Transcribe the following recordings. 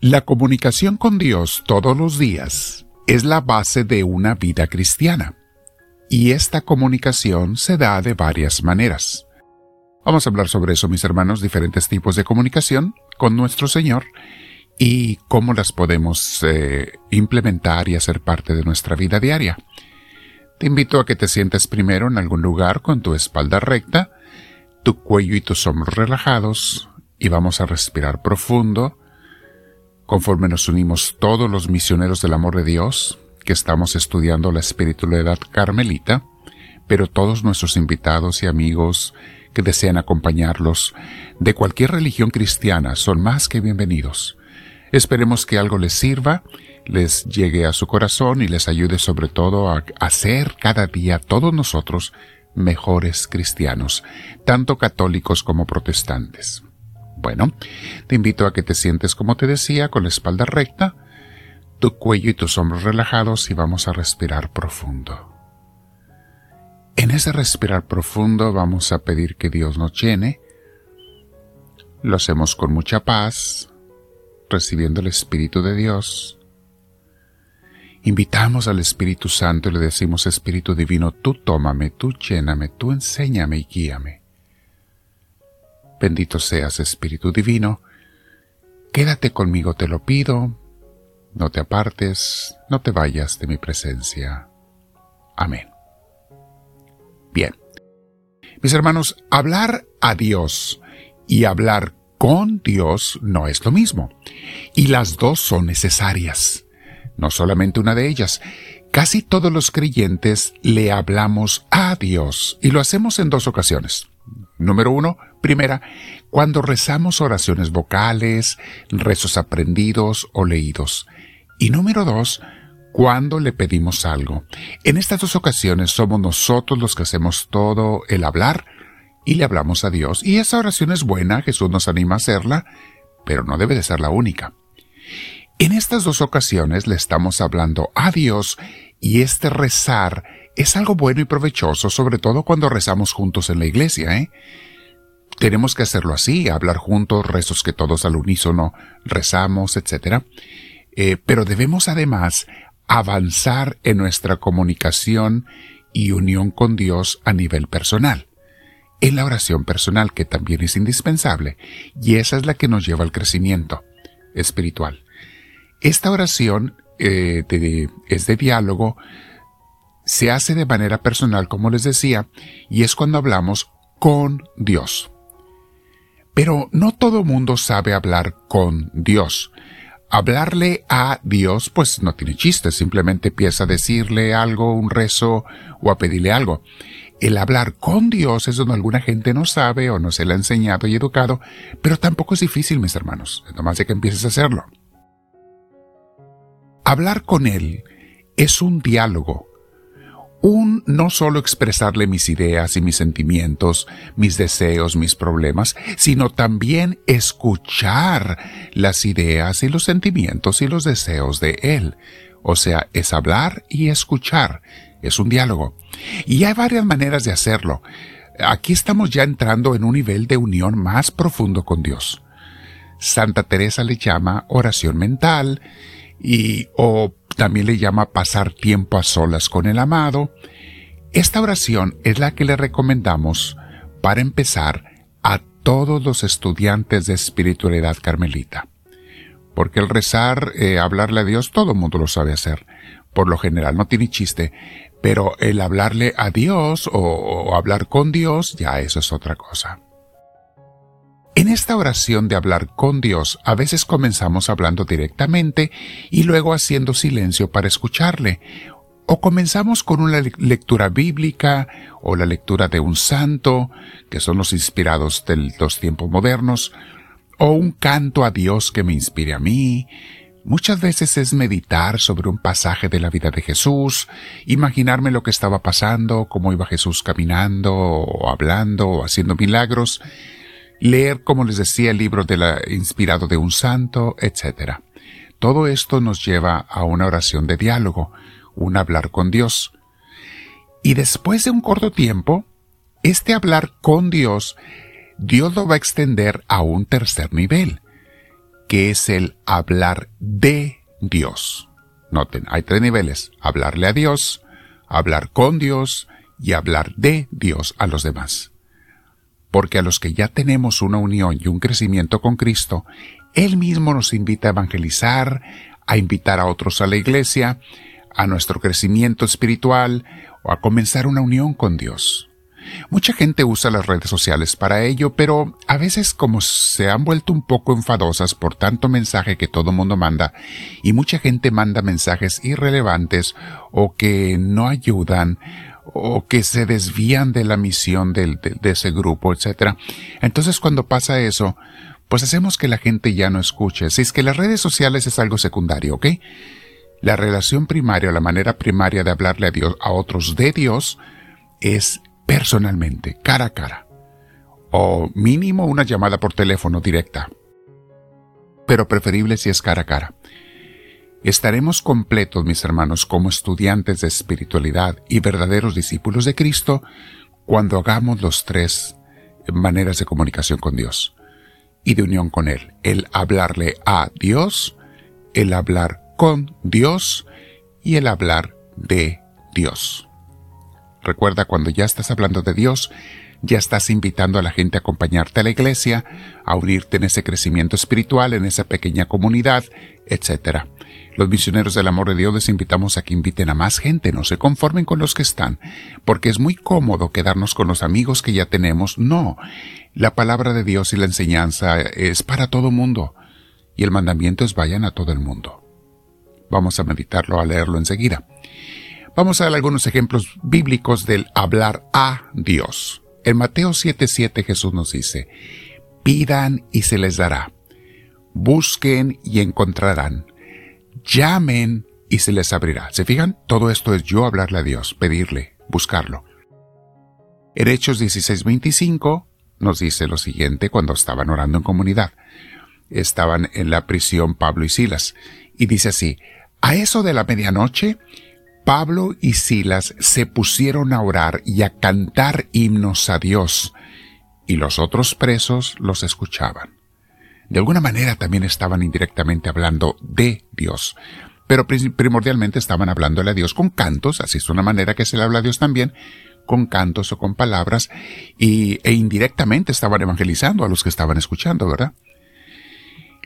La comunicación con Dios todos los días es la base de una vida cristiana. Y esta comunicación se da de varias maneras. Vamos a hablar sobre eso, mis hermanos, diferentes tipos de comunicación con nuestro Señor y cómo las podemos eh, implementar y hacer parte de nuestra vida diaria. Te invito a que te sientes primero en algún lugar con tu espalda recta, tu cuello y tus hombros relajados y vamos a respirar profundo conforme nos unimos todos los misioneros del amor de Dios, que estamos estudiando la espiritualidad carmelita, pero todos nuestros invitados y amigos que desean acompañarlos de cualquier religión cristiana son más que bienvenidos. Esperemos que algo les sirva, les llegue a su corazón y les ayude sobre todo a hacer cada día todos nosotros mejores cristianos, tanto católicos como protestantes. Bueno, te invito a que te sientes como te decía, con la espalda recta, tu cuello y tus hombros relajados y vamos a respirar profundo. En ese respirar profundo vamos a pedir que Dios nos llene. Lo hacemos con mucha paz, recibiendo el Espíritu de Dios. Invitamos al Espíritu Santo y le decimos, Espíritu Divino, tú tómame, tú lléname, tú enséñame y guíame. Bendito seas, Espíritu Divino. Quédate conmigo, te lo pido. No te apartes, no te vayas de mi presencia. Amén. Bien. Mis hermanos, hablar a Dios y hablar con Dios no es lo mismo. Y las dos son necesarias. No solamente una de ellas. Casi todos los creyentes le hablamos a Dios y lo hacemos en dos ocasiones. Número uno, primera, cuando rezamos oraciones vocales, rezos aprendidos o leídos. Y número dos, cuando le pedimos algo. En estas dos ocasiones somos nosotros los que hacemos todo el hablar y le hablamos a Dios. Y esa oración es buena, Jesús nos anima a hacerla, pero no debe de ser la única. En estas dos ocasiones le estamos hablando a Dios y este rezar es algo bueno y provechoso, sobre todo cuando rezamos juntos en la iglesia, ¿eh? Tenemos que hacerlo así, hablar juntos, rezos que todos al unísono rezamos, etc. Eh, pero debemos además avanzar en nuestra comunicación y unión con Dios a nivel personal, en la oración personal que también es indispensable, y esa es la que nos lleva al crecimiento espiritual. Esta oración eh, es de diálogo, se hace de manera personal, como les decía, y es cuando hablamos con Dios. Pero no todo mundo sabe hablar con Dios. Hablarle a Dios pues no tiene chiste, simplemente empieza a decirle algo, un rezo o a pedirle algo. El hablar con Dios es donde alguna gente no sabe o no se le ha enseñado y educado, pero tampoco es difícil, mis hermanos, nomás de que empieces a hacerlo. Hablar con Él es un diálogo, un no solo expresarle mis ideas y mis sentimientos, mis deseos, mis problemas, sino también escuchar las ideas y los sentimientos y los deseos de Él. O sea, es hablar y escuchar. Es un diálogo. Y hay varias maneras de hacerlo. Aquí estamos ya entrando en un nivel de unión más profundo con Dios. Santa Teresa le llama oración mental y o también le llama pasar tiempo a solas con el amado. Esta oración es la que le recomendamos para empezar a todos los estudiantes de espiritualidad carmelita. Porque el rezar, eh, hablarle a Dios, todo el mundo lo sabe hacer. Por lo general, no tiene chiste. Pero el hablarle a Dios o hablar con Dios, ya eso es otra cosa. En esta oración de hablar con Dios, a veces comenzamos hablando directamente y luego haciendo silencio para escucharle. O comenzamos con una lectura bíblica o la lectura de un santo, que son los inspirados de los tiempos modernos, o un canto a Dios que me inspire a mí. Muchas veces es meditar sobre un pasaje de la vida de Jesús, imaginarme lo que estaba pasando, cómo iba Jesús caminando, o hablando, o haciendo milagros, leer, como les decía, el libro de la, inspirado de un santo, etc. Todo esto nos lleva a una oración de diálogo, un hablar con Dios. Y después de un corto tiempo, este hablar con Dios, Dios lo va a extender a un tercer nivel, que es el hablar de Dios. Noten, hay tres niveles, hablarle a Dios, hablar con Dios y hablar de Dios a los demás. Porque a los que ya tenemos una unión y un crecimiento con Cristo, Él mismo nos invita a evangelizar, a invitar a otros a la iglesia, a nuestro crecimiento espiritual o a comenzar una unión con Dios. Mucha gente usa las redes sociales para ello, pero a veces como se han vuelto un poco enfadosas por tanto mensaje que todo mundo manda, y mucha gente manda mensajes irrelevantes o que no ayudan, o que se desvían de la misión de, ese grupo, etc. Entonces cuando pasa eso, pues hacemos que la gente ya no escuche. Si es que las redes sociales es algo secundario, ¿ok? La relación primaria, la manera primaria de hablarle a Dios, a otros de Dios, es personalmente, cara a cara, o mínimo una llamada por teléfono directa, pero preferible si es cara a cara. Estaremos completos, mis hermanos, como estudiantes de espiritualidad y verdaderos discípulos de Cristo cuando hagamos los tres maneras de comunicación con Dios y de unión con Él. El hablarle a Dios, el hablar con Dios y el hablar de Dios. Recuerda, cuando ya estás hablando de Dios, ya estás invitando a la gente a acompañarte a la iglesia, a unirte en ese crecimiento espiritual, en esa pequeña comunidad, etc. Los misioneros del amor de Dios les invitamos a que inviten a más gente, no se conformen con los que están, porque es muy cómodo quedarnos con los amigos que ya tenemos. No, la palabra de Dios y la enseñanza es para todo mundo, y el mandamiento es vayan a todo el mundo. Vamos a meditarlo, a leerlo enseguida. Vamos a dar algunos ejemplos bíblicos del hablar a Dios. En Mateo 7:7 Jesús nos dice, pidan y se les dará, busquen y encontrarán, llamen y se les abrirá. ¿Se fijan? Todo esto es yo hablarle a Dios, pedirle, buscarlo. En Hechos 16:25 nos dice lo siguiente cuando estaban orando en comunidad. Estaban en la prisión Pablo y Silas. Y dice así, a eso de la medianoche, Pablo y Silas se pusieron a orar y a cantar himnos a Dios, y los otros presos los escuchaban. De alguna manera también estaban indirectamente hablando de Dios, pero primordialmente estaban hablándole a Dios con cantos, así es una manera que se le habla a Dios también, con cantos o con palabras, y, e indirectamente estaban evangelizando a los que estaban escuchando, ¿verdad?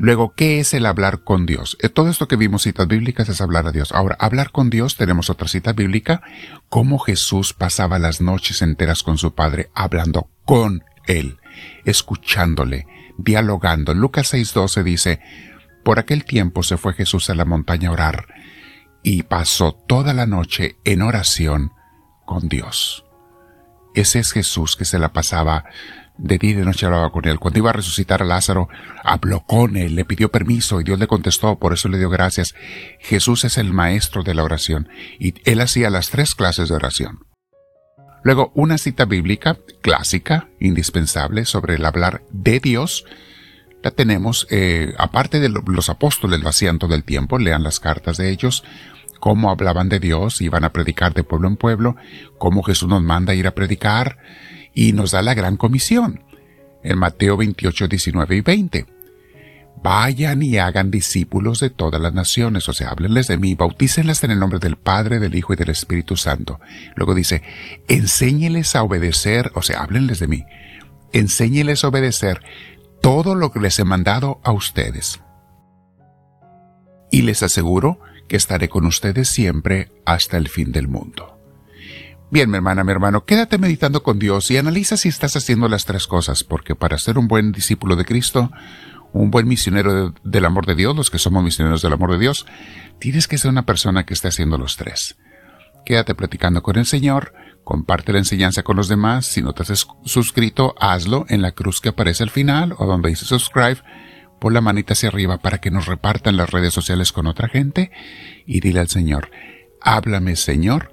Luego, ¿qué es el hablar con Dios? Eh, todo esto que vimos citas bíblicas es hablar a Dios. Ahora, hablar con Dios, tenemos otra cita bíblica, cómo Jesús pasaba las noches enteras con su Padre hablando con Él, escuchándole, dialogando. Lucas 6:12 dice, por aquel tiempo se fue Jesús a la montaña a orar y pasó toda la noche en oración con Dios. Ese es Jesús que se la pasaba de día y de noche hablaba con él. Cuando iba a resucitar a Lázaro, habló con él, le pidió permiso y Dios le contestó, por eso le dio gracias. Jesús es el maestro de la oración y él hacía las tres clases de oración. Luego, una cita bíblica clásica, indispensable, sobre el hablar de Dios, la tenemos, eh, aparte de los apóstoles lo hacían todo el tiempo, lean las cartas de ellos, cómo hablaban de Dios, iban a predicar de pueblo en pueblo, cómo Jesús nos manda a ir a predicar, y nos da la gran comisión en Mateo 28, 19 y 20. Vayan y hagan discípulos de todas las naciones, o sea, háblenles de mí, bautícenlas en el nombre del Padre, del Hijo y del Espíritu Santo. Luego dice, enséñeles a obedecer, o sea, háblenles de mí, enséñeles a obedecer todo lo que les he mandado a ustedes. Y les aseguro que estaré con ustedes siempre hasta el fin del mundo. Bien, mi hermana, mi hermano, quédate meditando con Dios y analiza si estás haciendo las tres cosas, porque para ser un buen discípulo de Cristo, un buen misionero del amor de Dios, los que somos misioneros del amor de Dios, tienes que ser una persona que esté haciendo los tres. Quédate platicando con el Señor, comparte la enseñanza con los demás, si no te has suscrito, hazlo en la cruz que aparece al final o donde dice subscribe, pon la manita hacia arriba para que nos repartan las redes sociales con otra gente y dile al Señor, háblame Señor,